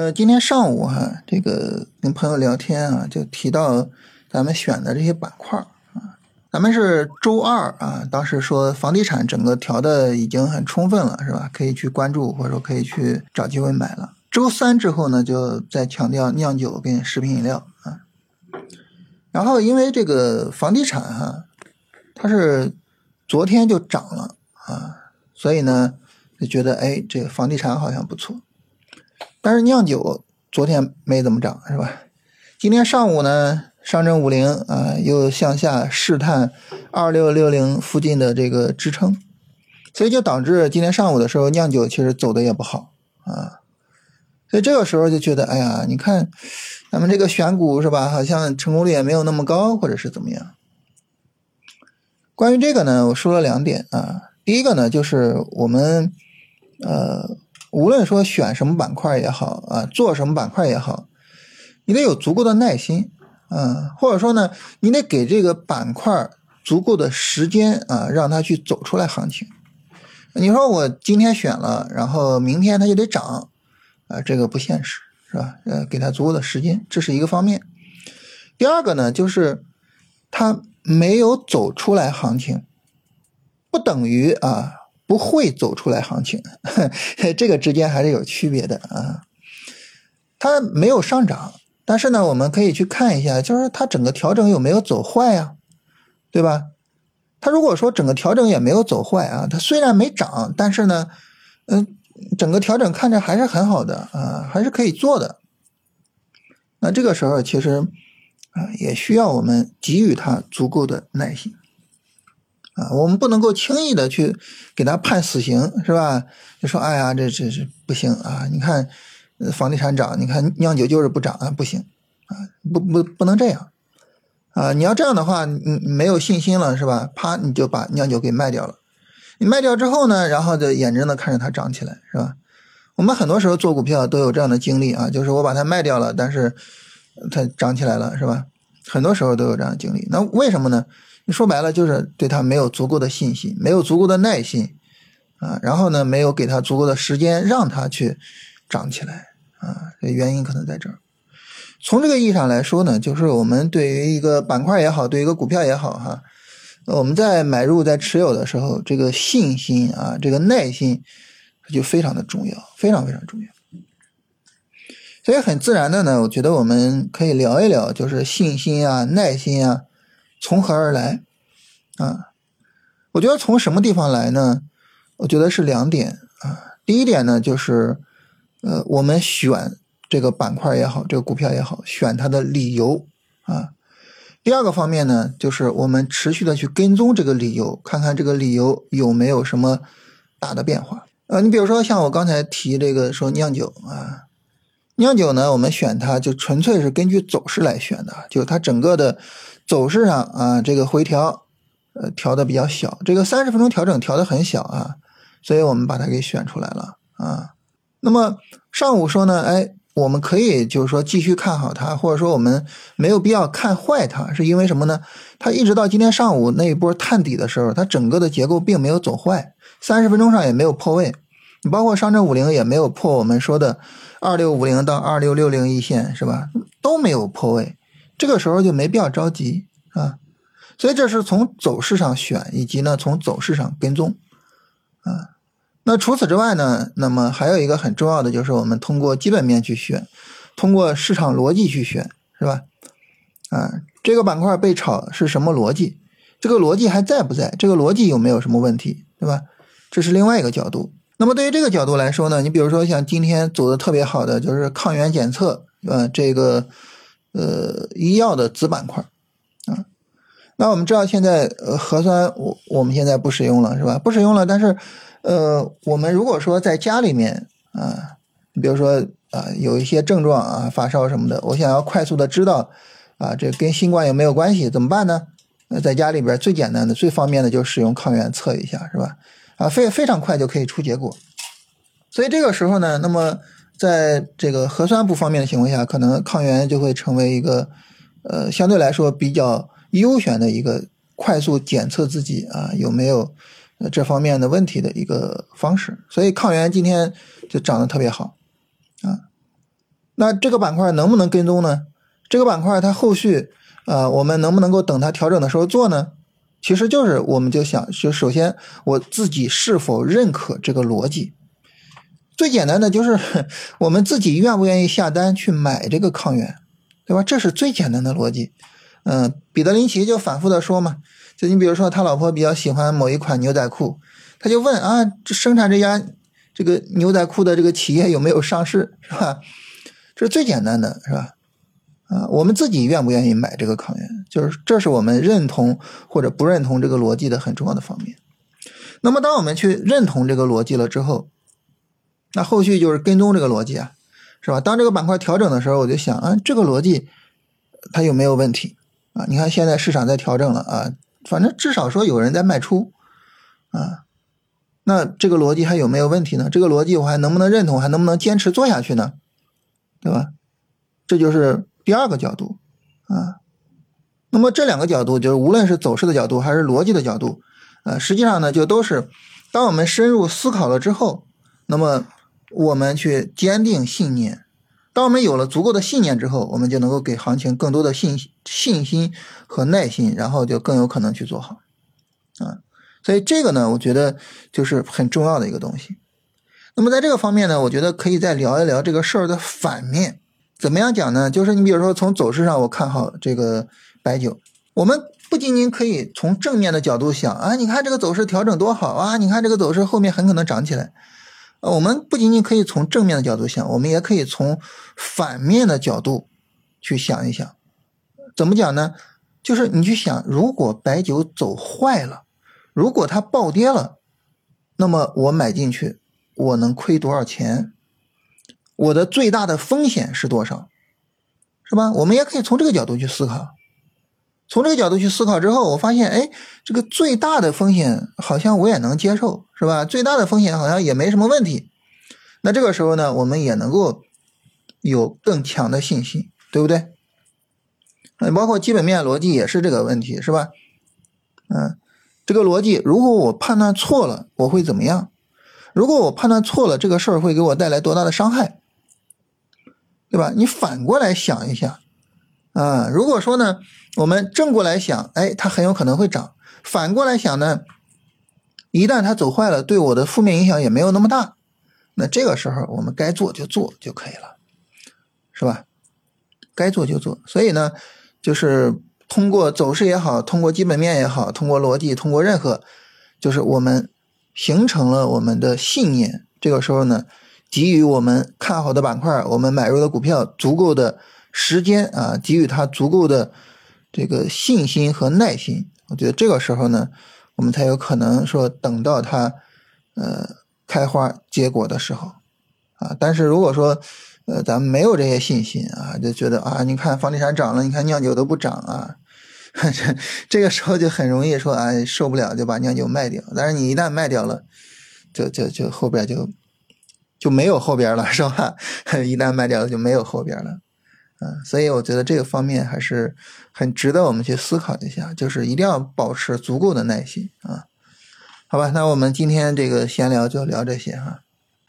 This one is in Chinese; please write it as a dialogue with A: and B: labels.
A: 呃，今天上午哈，这个跟朋友聊天啊，就提到咱们选的这些板块啊，咱们是周二啊，当时说房地产整个调的已经很充分了，是吧？可以去关注或者说可以去找机会买了。周三之后呢，就在强调酿酒跟食品饮料啊。然后因为这个房地产哈，它是昨天就涨了啊，所以呢就觉得哎，这个房地产好像不错。但是酿酒昨天没怎么涨，是吧？今天上午呢，上证五零啊又向下试探二六六零附近的这个支撑，所以就导致今天上午的时候酿酒其实走的也不好啊。所以这个时候就觉得，哎呀，你看咱们这个选股是吧，好像成功率也没有那么高，或者是怎么样？关于这个呢，我说了两点啊。第一个呢，就是我们呃。无论说选什么板块也好啊，做什么板块也好，你得有足够的耐心啊，或者说呢，你得给这个板块足够的时间啊，让它去走出来行情。你说我今天选了，然后明天它就得涨啊，这个不现实，是吧？呃，给它足够的时间，这是一个方面。第二个呢，就是它没有走出来行情，不等于啊。不会走出来行情，这个之间还是有区别的啊。它没有上涨，但是呢，我们可以去看一下，就是它整个调整有没有走坏呀，对吧？它如果说整个调整也没有走坏啊，它虽然没涨，但是呢，嗯，整个调整看着还是很好的啊，还是可以做的。那这个时候其实啊，也需要我们给予它足够的耐心。啊，我们不能够轻易的去给他判死刑，是吧？就说，哎呀，这这是不行啊！你看，房地产涨，你看酿酒就是不涨啊，不行啊，不不不能这样啊！你要这样的话，你没有信心了，是吧？啪，你就把酿酒给卖掉了。你卖掉之后呢，然后就眼睁睁看着它涨起来，是吧？我们很多时候做股票都有这样的经历啊，就是我把它卖掉了，但是它涨起来了，是吧？很多时候都有这样的经历。那为什么呢？说白了就是对他没有足够的信心，没有足够的耐心，啊，然后呢，没有给他足够的时间让他去涨起来，啊，这原因可能在这儿。从这个意义上来说呢，就是我们对于一个板块也好，对于一个股票也好，哈，我们在买入、在持有的时候，这个信心啊，这个耐心就非常的重要，非常非常重要。所以很自然的呢，我觉得我们可以聊一聊，就是信心啊、耐心啊。从何而来？啊，我觉得从什么地方来呢？我觉得是两点啊。第一点呢，就是呃，我们选这个板块也好，这个股票也好，选它的理由啊。第二个方面呢，就是我们持续的去跟踪这个理由，看看这个理由有没有什么大的变化。呃，你比如说像我刚才提这个说酿酒啊，酿酒呢，我们选它就纯粹是根据走势来选的，就是它整个的。走势上啊，这个回调，呃，调的比较小，这个三十分钟调整调的很小啊，所以我们把它给选出来了啊。那么上午说呢，哎，我们可以就是说继续看好它，或者说我们没有必要看坏它，是因为什么呢？它一直到今天上午那一波探底的时候，它整个的结构并没有走坏，三十分钟上也没有破位，你包括上证五零也没有破我们说的二六五零到二六六零一线是吧？都没有破位。这个时候就没必要着急啊，所以这是从走势上选，以及呢从走势上跟踪啊。那除此之外呢，那么还有一个很重要的就是我们通过基本面去选，通过市场逻辑去选，是吧？啊，这个板块被炒是什么逻辑？这个逻辑还在不在？这个逻辑有没有什么问题？对吧？这是另外一个角度。那么对于这个角度来说呢，你比如说像今天走的特别好的就是抗原检测，呃，这个。呃，医药的子板块啊，那我们知道现在呃核酸我我们现在不使用了是吧？不使用了，但是呃，我们如果说在家里面啊，比如说啊有一些症状啊发烧什么的，我想要快速的知道啊这跟新冠有没有关系，怎么办呢？呃，在家里边最简单的、最方便的就使用抗原测一下是吧？啊，非非常快就可以出结果。所以这个时候呢，那么。在这个核酸不方便的情况下，可能抗原就会成为一个，呃，相对来说比较优选的一个快速检测自己啊有没有这方面的问题的一个方式。所以抗原今天就涨得特别好，啊，那这个板块能不能跟踪呢？这个板块它后续，呃，我们能不能够等它调整的时候做呢？其实就是我们就想，就首先我自己是否认可这个逻辑。最简单的就是 我们自己愿不愿意下单去买这个抗原，对吧？这是最简单的逻辑。嗯，彼得林奇就反复的说嘛，就你比如说他老婆比较喜欢某一款牛仔裤，他就问啊，这生产这家这个牛仔裤的这个企业有没有上市，是吧？这是最简单的，是吧？啊，我们自己愿不愿意买这个抗原，就是这是我们认同或者不认同这个逻辑的很重要的方面。那么，当我们去认同这个逻辑了之后，那后续就是跟踪这个逻辑啊，是吧？当这个板块调整的时候，我就想啊，这个逻辑它有没有问题？啊，你看现在市场在调整了啊，反正至少说有人在卖出啊，那这个逻辑还有没有问题呢？这个逻辑我还能不能认同？还能不能坚持做下去呢？对吧？这就是第二个角度啊。那么这两个角度，就是无论是走势的角度还是逻辑的角度，呃，实际上呢，就都是当我们深入思考了之后，那么我们去坚定信念。当我们有了足够的信念之后，我们就能够给行情更多的信信心和耐心，然后就更有可能去做好，啊，所以这个呢，我觉得就是很重要的一个东西。那么在这个方面呢，我觉得可以再聊一聊这个事儿的反面，怎么样讲呢？就是你比如说从走势上，我看好这个白酒，我们不仅仅可以从正面的角度想啊，你看这个走势调整多好啊，你看这个走势后面很可能涨起来。呃，我们不仅仅可以从正面的角度想，我们也可以从反面的角度去想一想。怎么讲呢？就是你去想，如果白酒走坏了，如果它暴跌了，那么我买进去，我能亏多少钱？我的最大的风险是多少？是吧？我们也可以从这个角度去思考。从这个角度去思考之后，我发现，哎，这个最大的风险好像我也能接受，是吧？最大的风险好像也没什么问题。那这个时候呢，我们也能够有更强的信心，对不对？嗯，包括基本面逻辑也是这个问题，是吧？嗯，这个逻辑，如果我判断错了，我会怎么样？如果我判断错了，这个事儿会给我带来多大的伤害，对吧？你反过来想一下。啊，如果说呢，我们正过来想，哎，它很有可能会涨；反过来想呢，一旦它走坏了，对我的负面影响也没有那么大。那这个时候我们该做就做就可以了，是吧？该做就做。所以呢，就是通过走势也好，通过基本面也好，通过逻辑，通过任何，就是我们形成了我们的信念。这个时候呢，给予我们看好的板块，我们买入的股票足够的。时间啊，给予他足够的这个信心和耐心，我觉得这个时候呢，我们才有可能说等到它呃开花结果的时候啊。但是如果说呃咱们没有这些信心啊，就觉得啊，你看房地产涨了，你看酿酒都不涨啊，这 这个时候就很容易说啊受不了就把酿酒卖掉。但是你一旦卖掉了，就就就后边就就没有后边了，是吧？一旦卖掉了就没有后边了。嗯，所以我觉得这个方面还是很值得我们去思考一下，就是一定要保持足够的耐心啊。好吧，那我们今天这个闲聊就聊这些哈。